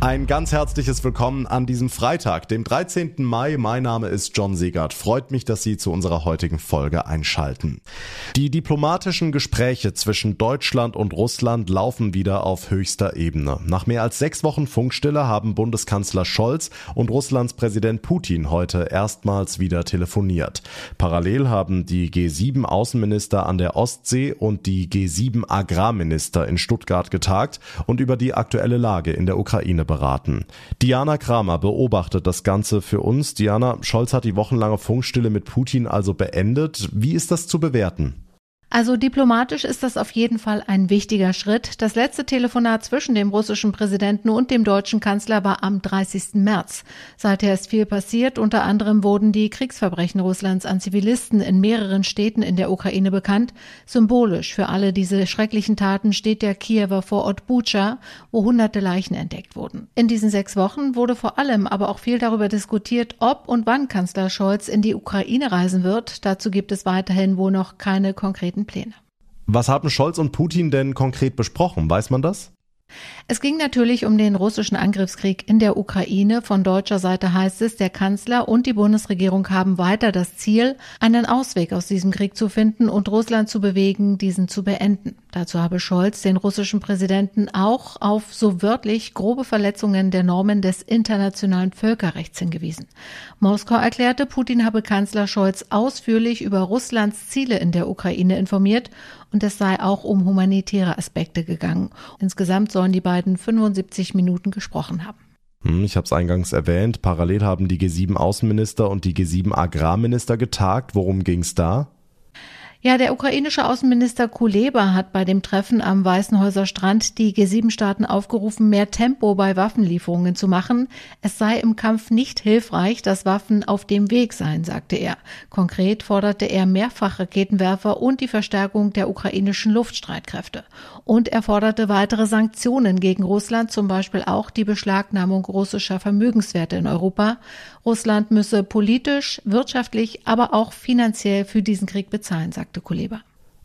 Ein ganz herzliches Willkommen an diesem Freitag, dem 13. Mai. Mein Name ist John Segert. Freut mich, dass Sie zu unserer heutigen Folge einschalten. Die diplomatischen Gespräche zwischen Deutschland und Russland laufen wieder auf höchster Ebene. Nach mehr als sechs Wochen Funkstille haben Bundeskanzler Scholz und Russlands Präsident Putin heute erstmals wieder telefoniert. Parallel haben die G7 Außenminister an der Ostsee und die G7 Agrarminister in Stuttgart getagt und über die aktuelle Lage in der Ukraine beraten. Diana Kramer beobachtet das Ganze für uns. Diana, Scholz hat die wochenlange Funkstille mit Putin also beendet. Wie ist das zu bewerten? Also diplomatisch ist das auf jeden Fall ein wichtiger Schritt. Das letzte Telefonat zwischen dem russischen Präsidenten und dem deutschen Kanzler war am 30. März. Seither ist viel passiert. Unter anderem wurden die Kriegsverbrechen Russlands an Zivilisten in mehreren Städten in der Ukraine bekannt. Symbolisch für alle diese schrecklichen Taten steht der Kiewer Vorort Bucha, wo hunderte Leichen entdeckt wurden. In diesen sechs Wochen wurde vor allem aber auch viel darüber diskutiert, ob und wann Kanzler Scholz in die Ukraine reisen wird. Dazu gibt es weiterhin wohl noch keine konkreten konkreten Pläne. Was haben Scholz und Putin denn konkret besprochen? Weiß man das? Es ging natürlich um den russischen Angriffskrieg in der Ukraine. Von deutscher Seite heißt es, der Kanzler und die Bundesregierung haben weiter das Ziel, einen Ausweg aus diesem Krieg zu finden und Russland zu bewegen, diesen zu beenden. Dazu habe Scholz den russischen Präsidenten auch auf so wörtlich grobe Verletzungen der Normen des internationalen Völkerrechts hingewiesen. Moskau erklärte, Putin habe Kanzler Scholz ausführlich über Russlands Ziele in der Ukraine informiert und es sei auch um humanitäre Aspekte gegangen. Insgesamt sollen die beiden 75 Minuten gesprochen haben. Hm, ich habe es eingangs erwähnt, parallel haben die G7 Außenminister und die G7 Agrarminister getagt. Worum ging es da? Ja, der ukrainische Außenminister Kuleba hat bei dem Treffen am Weißenhäuser Strand die G7-Staaten aufgerufen, mehr Tempo bei Waffenlieferungen zu machen. Es sei im Kampf nicht hilfreich, dass Waffen auf dem Weg seien, sagte er. Konkret forderte er Mehrfachraketenwerfer und die Verstärkung der ukrainischen Luftstreitkräfte. Und er forderte weitere Sanktionen gegen Russland, zum Beispiel auch die Beschlagnahmung russischer Vermögenswerte in Europa. Russland müsse politisch, wirtschaftlich, aber auch finanziell für diesen Krieg bezahlen, sagte Kuleba.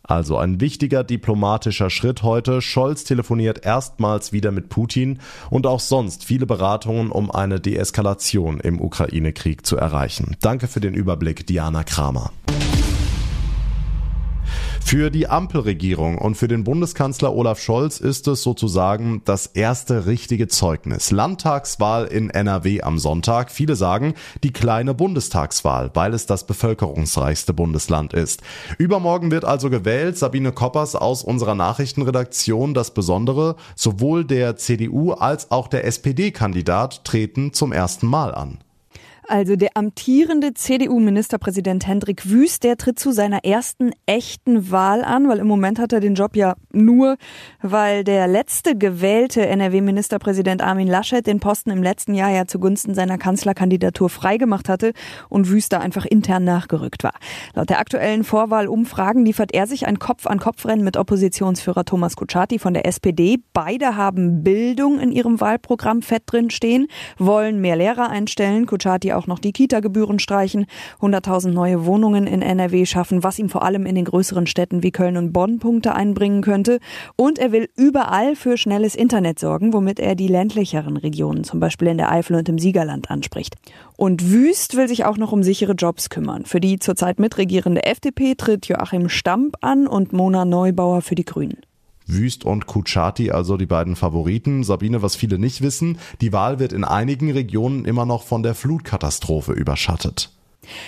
Also ein wichtiger diplomatischer Schritt heute. Scholz telefoniert erstmals wieder mit Putin und auch sonst viele Beratungen, um eine Deeskalation im Ukraine-Krieg zu erreichen. Danke für den Überblick, Diana Kramer. Für die Ampelregierung und für den Bundeskanzler Olaf Scholz ist es sozusagen das erste richtige Zeugnis. Landtagswahl in NRW am Sonntag. Viele sagen die kleine Bundestagswahl, weil es das bevölkerungsreichste Bundesland ist. Übermorgen wird also gewählt. Sabine Koppers aus unserer Nachrichtenredaktion. Das Besondere, sowohl der CDU als auch der SPD-Kandidat treten zum ersten Mal an. Also der amtierende CDU-Ministerpräsident Hendrik Wüst, der tritt zu seiner ersten echten Wahl an, weil im Moment hat er den Job ja nur, weil der letzte gewählte NRW-Ministerpräsident Armin Laschet den Posten im letzten Jahr ja zugunsten seiner Kanzlerkandidatur freigemacht hatte und Wüst da einfach intern nachgerückt war. Laut der aktuellen Vorwahlumfragen liefert er sich ein Kopf-an-Kopf-Rennen mit Oppositionsführer Thomas Kutschaty von der SPD. Beide haben Bildung in ihrem Wahlprogramm fett drin stehen, wollen mehr Lehrer einstellen. Kutschaty auch noch die Kita-Gebühren streichen, 100.000 neue Wohnungen in NRW schaffen, was ihm vor allem in den größeren Städten wie Köln und Bonn Punkte einbringen könnte. Und er will überall für schnelles Internet sorgen, womit er die ländlicheren Regionen, zum Beispiel in der Eifel und im Siegerland, anspricht. Und Wüst will sich auch noch um sichere Jobs kümmern. Für die zurzeit mitregierende FDP tritt Joachim Stamp an und Mona Neubauer für die Grünen. Wüst und Kuchati, also die beiden Favoriten. Sabine, was viele nicht wissen, die Wahl wird in einigen Regionen immer noch von der Flutkatastrophe überschattet.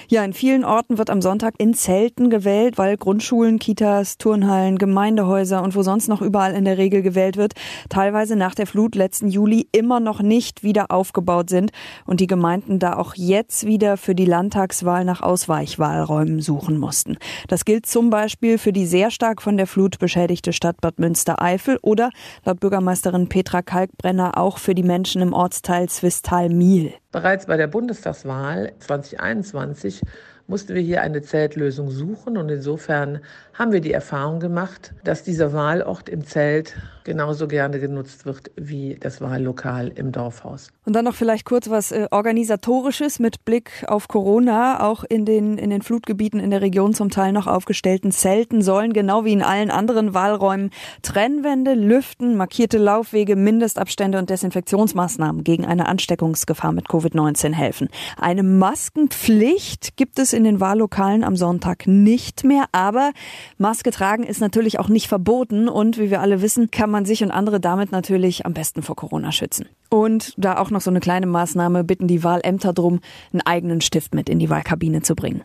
Ja, in vielen Orten wird am Sonntag in Zelten gewählt, weil Grundschulen, Kitas, Turnhallen, Gemeindehäuser und wo sonst noch überall in der Regel gewählt wird, teilweise nach der Flut letzten Juli immer noch nicht wieder aufgebaut sind und die Gemeinden da auch jetzt wieder für die Landtagswahl nach Ausweichwahlräumen suchen mussten. Das gilt zum Beispiel für die sehr stark von der Flut beschädigte Stadt Bad Münstereifel oder laut Bürgermeisterin Petra Kalkbrenner auch für die Menschen im Ortsteil Zwistal-Miel. Bereits bei der Bundestagswahl 2021 mussten wir hier eine Zeltlösung suchen und insofern haben wir die Erfahrung gemacht, dass dieser Wahlort im Zelt genauso gerne genutzt wird wie das Wahllokal im Dorfhaus. Und dann noch vielleicht kurz was äh, organisatorisches mit Blick auf Corona. Auch in den in den Flutgebieten in der Region zum Teil noch aufgestellten Zelten sollen genau wie in allen anderen Wahlräumen Trennwände, Lüften, markierte Laufwege, Mindestabstände und Desinfektionsmaßnahmen gegen eine Ansteckungsgefahr mit Covid-19 helfen. Eine Maskenpflicht gibt es in den Wahllokalen am Sonntag nicht mehr, aber Maske tragen ist natürlich auch nicht verboten und wie wir alle wissen, kann man sich und andere damit natürlich am besten vor Corona schützen. Und da auch noch so eine kleine Maßnahme, bitten die Wahlämter drum, einen eigenen Stift mit in die Wahlkabine zu bringen.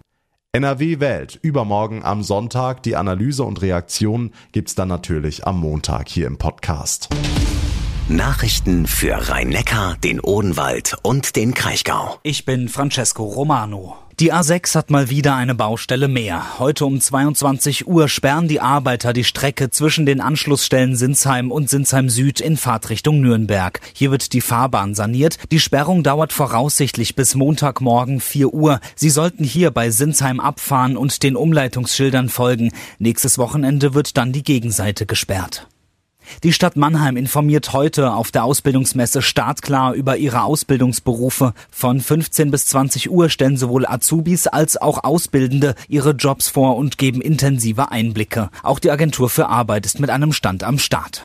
NRW wählt übermorgen am Sonntag. Die Analyse und Reaktion gibt's dann natürlich am Montag hier im Podcast. Nachrichten für Rhein-Neckar, den Odenwald und den Kraichgau. Ich bin Francesco Romano. Die A6 hat mal wieder eine Baustelle mehr. Heute um 22 Uhr sperren die Arbeiter die Strecke zwischen den Anschlussstellen Sinsheim und Sinsheim Süd in Fahrtrichtung Nürnberg. Hier wird die Fahrbahn saniert. Die Sperrung dauert voraussichtlich bis Montagmorgen 4 Uhr. Sie sollten hier bei Sinsheim abfahren und den Umleitungsschildern folgen. Nächstes Wochenende wird dann die Gegenseite gesperrt. Die Stadt Mannheim informiert heute auf der Ausbildungsmesse Startklar über ihre Ausbildungsberufe. Von 15 bis 20 Uhr stellen sowohl Azubis als auch Ausbildende ihre Jobs vor und geben intensive Einblicke. Auch die Agentur für Arbeit ist mit einem Stand am Start.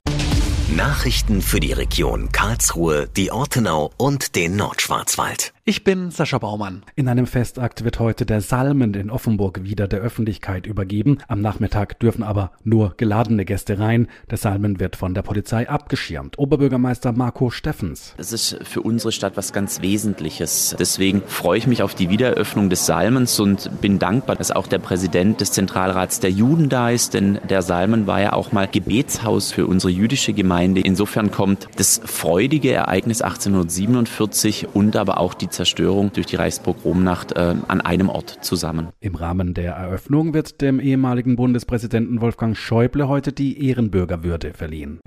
Nachrichten für die Region Karlsruhe, die Ortenau und den Nordschwarzwald. Ich bin Sascha Baumann. In einem Festakt wird heute der Salmen in Offenburg wieder der Öffentlichkeit übergeben. Am Nachmittag dürfen aber nur geladene Gäste rein. Der Salmen wird von der Polizei abgeschirmt. Oberbürgermeister Marco Steffens. Es ist für unsere Stadt was ganz Wesentliches. Deswegen freue ich mich auf die Wiedereröffnung des Salmens und bin dankbar, dass auch der Präsident des Zentralrats der Juden da ist, denn der Salmen war ja auch mal Gebetshaus für unsere jüdische Gemeinde. Insofern kommt das freudige Ereignis 1847 und aber auch die Zerstörung durch die Reichspogromnacht äh, an einem Ort zusammen. Im Rahmen der Eröffnung wird dem ehemaligen Bundespräsidenten Wolfgang Schäuble heute die Ehrenbürgerwürde verliehen.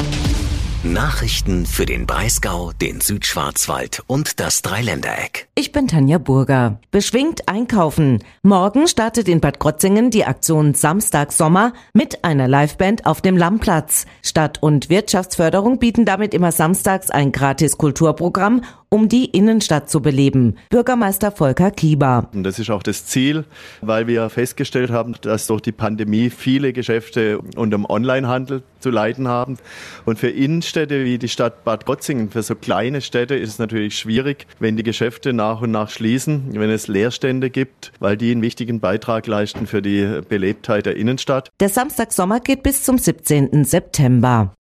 Nachrichten für den Breisgau, den Südschwarzwald und das Dreiländereck. Ich bin Tanja Burger. Beschwingt einkaufen. Morgen startet in Bad Krotzingen die Aktion Samstag Sommer mit einer Liveband auf dem Lammplatz. Stadt- und Wirtschaftsförderung bieten damit immer samstags ein gratis Kulturprogramm um die Innenstadt zu beleben. Bürgermeister Volker Kieber. Und das ist auch das Ziel, weil wir festgestellt haben, dass durch die Pandemie viele Geschäfte unter dem Onlinehandel zu leiden haben. Und für Innenstädte wie die Stadt Bad Gotzingen, für so kleine Städte ist es natürlich schwierig, wenn die Geschäfte nach und nach schließen, wenn es Leerstände gibt, weil die einen wichtigen Beitrag leisten für die Belebtheit der Innenstadt. Der Samstagsommer geht bis zum 17. September.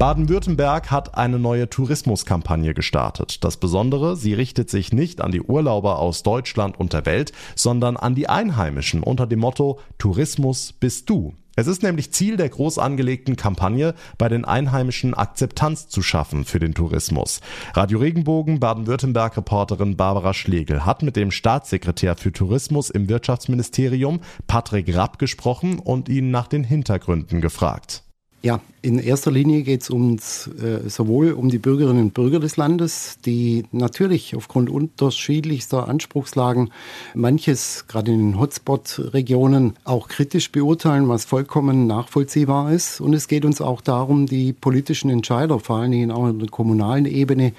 Baden-Württemberg hat eine neue Tourismuskampagne gestartet. Das Besondere, sie richtet sich nicht an die Urlauber aus Deutschland und der Welt, sondern an die Einheimischen unter dem Motto Tourismus bist du. Es ist nämlich Ziel der groß angelegten Kampagne, bei den Einheimischen Akzeptanz zu schaffen für den Tourismus. Radio Regenbogen Baden-Württemberg-Reporterin Barbara Schlegel hat mit dem Staatssekretär für Tourismus im Wirtschaftsministerium Patrick Rapp gesprochen und ihn nach den Hintergründen gefragt. Ja, in erster Linie geht es uns äh, sowohl um die Bürgerinnen und Bürger des Landes, die natürlich aufgrund unterschiedlichster Anspruchslagen manches, gerade in den Hotspot-Regionen, auch kritisch beurteilen, was vollkommen nachvollziehbar ist. Und es geht uns auch darum, die politischen Entscheider, vor allen Dingen auch in der kommunalen Ebene,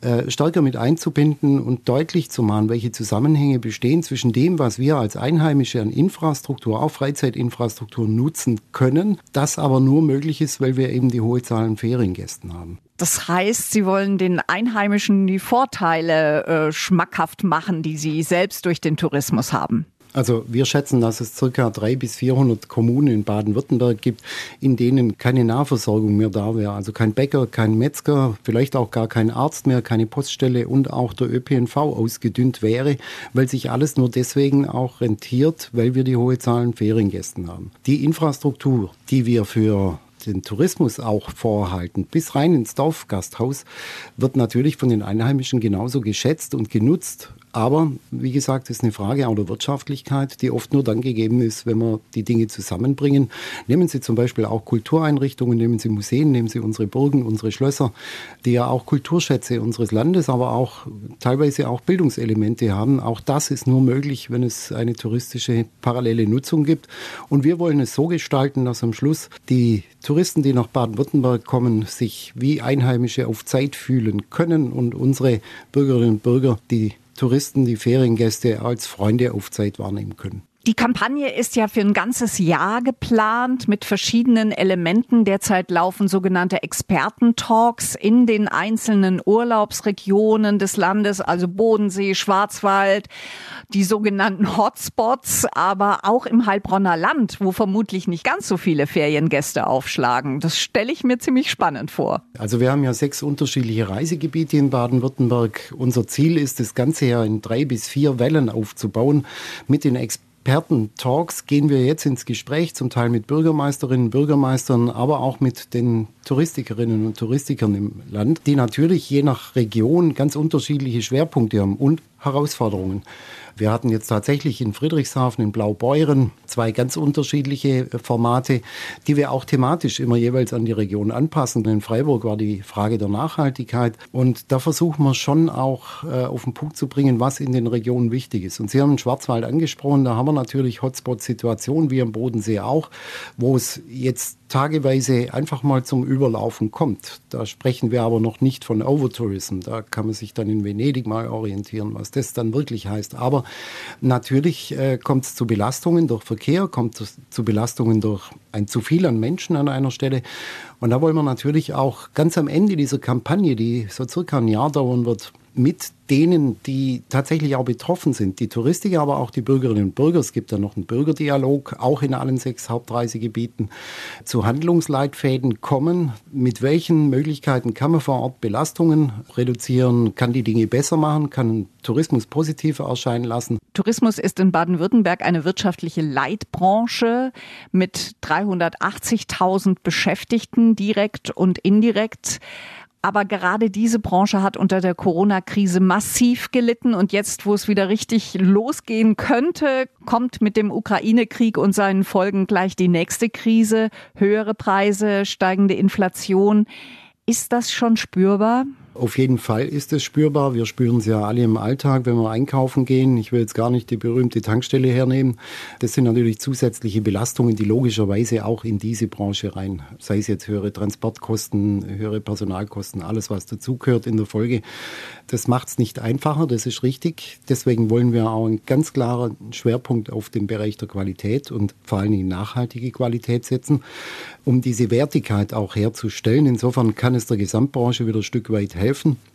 äh, stärker mit einzubinden und deutlich zu machen, welche Zusammenhänge bestehen zwischen dem, was wir als Einheimische an Infrastruktur, auch Freizeitinfrastruktur nutzen können, das aber nur möglich ist, weil wir eben die hohe Zahl an Feriengästen haben. Das heißt, Sie wollen den Einheimischen die Vorteile äh, schmackhaft machen, die sie selbst durch den Tourismus haben. Also wir schätzen, dass es circa 300 bis 400 Kommunen in Baden-Württemberg gibt, in denen keine Nahversorgung mehr da wäre. Also kein Bäcker, kein Metzger, vielleicht auch gar kein Arzt mehr, keine Poststelle und auch der ÖPNV ausgedünnt wäre, weil sich alles nur deswegen auch rentiert, weil wir die hohe Zahl an Feriengästen haben. Die Infrastruktur, die wir für den Tourismus auch vorhalten, bis rein ins Dorfgasthaus, wird natürlich von den Einheimischen genauso geschätzt und genutzt Aber wie gesagt, es ist eine Frage auch der Wirtschaftlichkeit, die oft nur dann gegeben ist, wenn wir die Dinge zusammenbringen. Nehmen Sie zum Beispiel auch Kultureinrichtungen, nehmen Sie Museen, nehmen Sie unsere Burgen, unsere Schlösser, die ja auch Kulturschätze unseres Landes, aber auch teilweise auch Bildungselemente haben. Auch das ist nur möglich, wenn es eine touristische parallele Nutzung gibt. Und wir wollen es so gestalten, dass am Schluss die Touristen, die nach Baden-Württemberg kommen, sich wie Einheimische auf Zeit fühlen können und unsere Bürgerinnen und Bürger die Touristen, die Feriengäste als Freunde auf Zeit wahrnehmen können. Die Kampagne ist ja für ein ganzes Jahr geplant mit verschiedenen Elementen. Derzeit laufen sogenannte Expertentalks in den einzelnen Urlaubsregionen des Landes, also Bodensee, Schwarzwald, die sogenannten Hotspots, aber auch im Heilbronner Land, wo vermutlich nicht ganz so viele Feriengäste aufschlagen. Das stelle ich mir ziemlich spannend vor. Also wir haben ja sechs unterschiedliche Reisegebiete in Baden-Württemberg. Unser Ziel ist, das Ganze ja in drei bis vier Wellen aufzubauen mit den Experten Experten-Talks gehen wir jetzt ins Gespräch, zum Teil mit Bürgermeisterinnen, Bürgermeistern, aber auch mit den Touristikerinnen und Touristikern im Land, die natürlich je nach Region ganz unterschiedliche Schwerpunkte haben und Herausforderungen. Wir hatten jetzt tatsächlich in Friedrichshafen, in Blaubeuren zwei ganz unterschiedliche äh, Formate, die wir auch thematisch immer jeweils an die Region anpassen. In Freiburg war die Frage der Nachhaltigkeit und da versuchen wir schon auch äh, auf den Punkt zu bringen, was in den Regionen wichtig ist. Und Sie haben den Schwarzwald angesprochen, da haben wir natürlich Hotspot-Situationen, wie am Bodensee auch, wo es jetzt tageweise einfach mal zum Überlaufen kommt. Da sprechen wir aber noch nicht von Overtourism. Da kann man sich dann in Venedig mal orientieren, was das dann wirklich heißt. Aber natürlich äh, kommt es zu Belastungen durch Verkehr, kommt es zu Belastungen durch ein zu viel an Menschen an einer Stelle. Und da wollen wir natürlich auch ganz am Ende dieser Kampagne, die so circa ein Jahr dauern wird, mit denen, die tatsächlich auch betroffen sind, die Touristiker, aber auch die Bürgerinnen und Bürger. Es gibt ja noch einen Bürgerdialog, auch in allen sechs Hauptreisegebieten, zu Handlungsleitfäden kommen. Mit welchen Möglichkeiten kann man vor Ort Belastungen reduzieren, kann die Dinge besser machen, kann Tourismus positiver erscheinen lassen? Tourismus ist in Baden-Württemberg eine wirtschaftliche Leitbranche mit 380.000 Beschäftigten direkt und indirekt. Aber gerade diese Branche hat unter der Corona-Krise massiv gelitten und jetzt, wo es wieder richtig losgehen könnte, kommt mit dem Ukraine-Krieg und seinen Folgen gleich die nächste Krise, höhere Preise, steigende Inflation. Ist das schon spürbar? Auf jeden Fall ist es spürbar. Wir spüren es ja alle im Alltag, wenn wir einkaufen gehen. Ich will jetzt gar nicht die berühmte Tankstelle hernehmen. Das sind natürlich zusätzliche Belastungen, die logischerweise auch in diese Branche rein, sei es jetzt höhere Transportkosten, höhere Personalkosten, alles was dazugehört in der Folge. Das macht es nicht einfacher, das ist richtig. Deswegen wollen wir auch einen ganz klaren Schwerpunkt auf den Bereich der Qualität und vor allen Dingen nachhaltige Qualität setzen, um diese Wertigkeit auch herzustellen. Insofern kann es der Gesamtbranche wieder ein Stück weit helfen.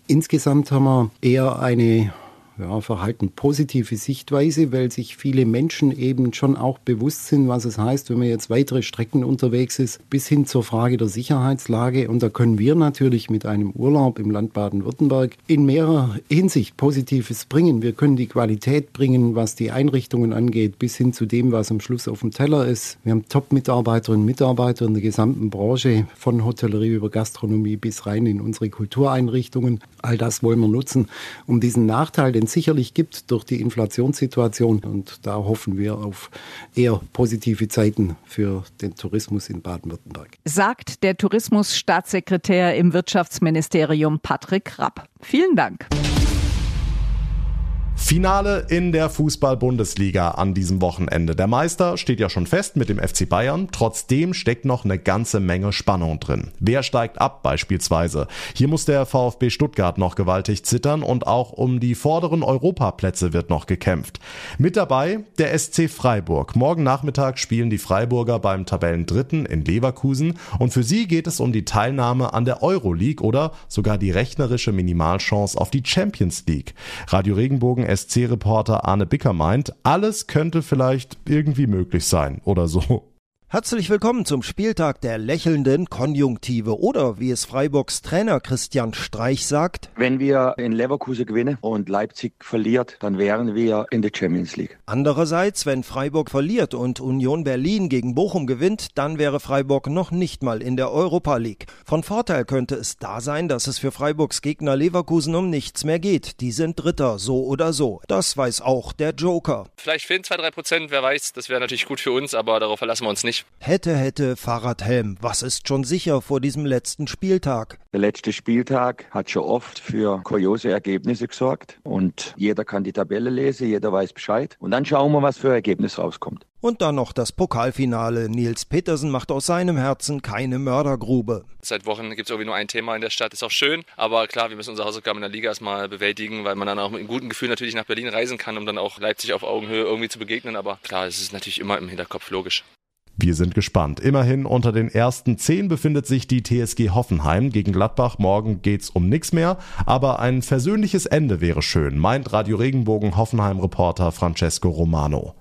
Insgesamt haben wir eher eine ja, verhalten positive Sichtweise, weil sich viele Menschen eben schon auch bewusst sind, was es heißt, wenn man jetzt weitere Strecken unterwegs ist, bis hin zur Frage der Sicherheitslage. Und da können wir natürlich mit einem Urlaub im Land Baden-Württemberg in mehrerer Hinsicht Positives bringen. Wir können die Qualität bringen, was die Einrichtungen angeht, bis hin zu dem, was am Schluss auf dem Teller ist. Wir haben Top-Mitarbeiterinnen und Mitarbeiter in der gesamten Branche, von Hotellerie über Gastronomie bis rein in unsere Kultureinrichtungen. All das wollen wir nutzen, um diesen Nachteil, den es sicherlich gibt durch die Inflationssituation. Und da hoffen wir auf eher positive Zeiten für den Tourismus in Baden-Württemberg. Sagt der Tourismusstaatssekretär im Wirtschaftsministerium Patrick Rapp. Vielen Dank. Finale in der Fußball-Bundesliga an diesem Wochenende. Der Meister steht ja schon fest mit dem FC Bayern. Trotzdem steckt noch eine ganze Menge Spannung drin. Wer steigt ab beispielsweise? Hier muss der VfB Stuttgart noch gewaltig zittern und auch um die vorderen Europaplätze wird noch gekämpft. Mit dabei der SC Freiburg. Morgen Nachmittag spielen die Freiburger beim Tabellendritten in Leverkusen und für sie geht es um die Teilnahme an der Euroleague oder sogar die rechnerische Minimalchance auf die Champions League. Radio Regenbogen SC-Reporter Arne Bicker meint, alles könnte vielleicht irgendwie möglich sein oder so. Herzlich willkommen zum Spieltag der lächelnden Konjunktive oder wie es Freiburgs Trainer Christian Streich sagt. Wenn wir in Leverkusen gewinnen und Leipzig verliert, dann wären wir in der Champions League. Andererseits, wenn Freiburg verliert und Union Berlin gegen Bochum gewinnt, dann wäre Freiburg noch nicht mal in der Europa League. Von Vorteil könnte es da sein, dass es für Freiburgs Gegner Leverkusen um nichts mehr geht. Die sind Dritter, so oder so. Das weiß auch der Joker. Vielleicht fehlen zwei, drei Prozent, wer weiß. Das wäre natürlich gut für uns, aber darauf verlassen wir uns nicht. Hätte, hätte, Fahrradhelm. Was ist schon sicher vor diesem letzten Spieltag? Der letzte Spieltag hat schon oft für kuriose Ergebnisse gesorgt und jeder kann die Tabelle lesen, jeder weiß Bescheid und dann schauen wir, was für Ergebnis rauskommt. Und dann noch das Pokalfinale. Nils Petersen macht aus seinem Herzen keine Mördergrube. Seit Wochen gibt es irgendwie nur ein Thema in der Stadt. Ist auch schön, aber klar, wir müssen unsere Hausaufgaben in der Liga erstmal bewältigen, weil man dann auch mit einem guten Gefühl natürlich nach Berlin reisen kann, um dann auch Leipzig auf Augenhöhe irgendwie zu begegnen. Aber klar, es ist natürlich immer im Hinterkopf logisch. Wir sind gespannt. Immerhin unter den ersten zehn befindet sich die TSG Hoffenheim. Gegen Gladbach morgen geht's um nichts mehr, aber ein versöhnliches Ende wäre schön, meint Radio Regenbogen Hoffenheim-Reporter Francesco Romano.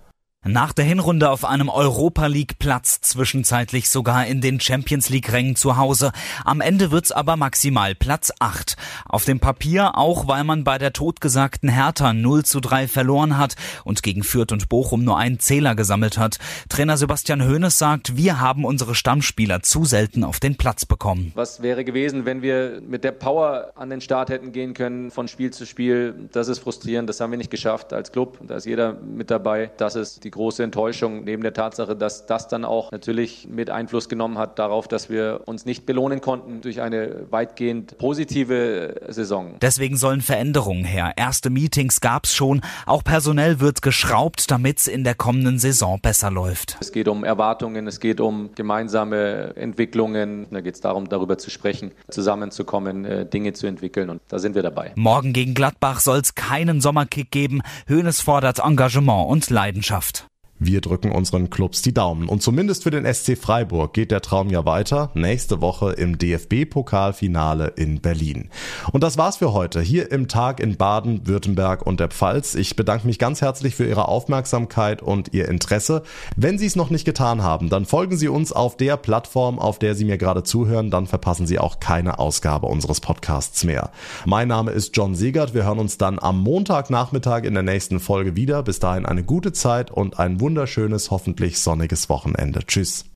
Nach der Hinrunde auf einem Europa League Platz, zwischenzeitlich sogar in den Champions League Rängen zu Hause. Am Ende wird's aber maximal Platz 8. Auf dem Papier auch, weil man bei der totgesagten Hertha 0 zu 3 verloren hat und gegen Fürth und Bochum nur einen Zähler gesammelt hat. Trainer Sebastian Hoeneß sagt, wir haben unsere Stammspieler zu selten auf den Platz bekommen. Was wäre gewesen, wenn wir mit der Power an den Start hätten gehen können von Spiel zu Spiel? Das ist frustrierend, das haben wir nicht geschafft als Club. Da ist jeder mit dabei. Das ist die große Enttäuschung, neben der Tatsache, dass das dann auch natürlich mit Einfluss genommen hat darauf, dass wir uns nicht belohnen konnten durch eine weitgehend positive Saison. Deswegen sollen Veränderungen her. Erste Meetings gab's schon. Auch personell wird geschraubt, damit's in der kommenden Saison besser läuft. Es geht um Erwartungen, es geht um gemeinsame Entwicklungen. Da geht es darum, darüber zu sprechen, zusammenzukommen, äh, Dinge zu entwickeln und da sind wir dabei. Morgen gegen Gladbach soll's keinen Sommerkick geben. Höhnes fordert Engagement und Leidenschaft. Wir drücken unseren Clubs die Daumen. Und zumindest für den SC Freiburg geht der Traum ja weiter. Nächste Woche im DFB-Pokalfinale in Berlin. Und das war's für heute hier im Tag in Baden, Württemberg und der Pfalz. Ich bedanke mich ganz herzlich für Ihre Aufmerksamkeit und Ihr Interesse. Wenn Sie es noch nicht getan haben, dann folgen Sie uns auf der Plattform, auf der Sie mir gerade zuhören. Dann verpassen Sie auch keine Ausgabe unseres Podcasts mehr. Mein Name ist John Siegert. Wir hören uns dann am Montagnachmittag in der nächsten Folge wieder. Bis dahin eine gute Zeit und ein wunderschönes, hoffentlich sonniges Wochenende. Tschüss.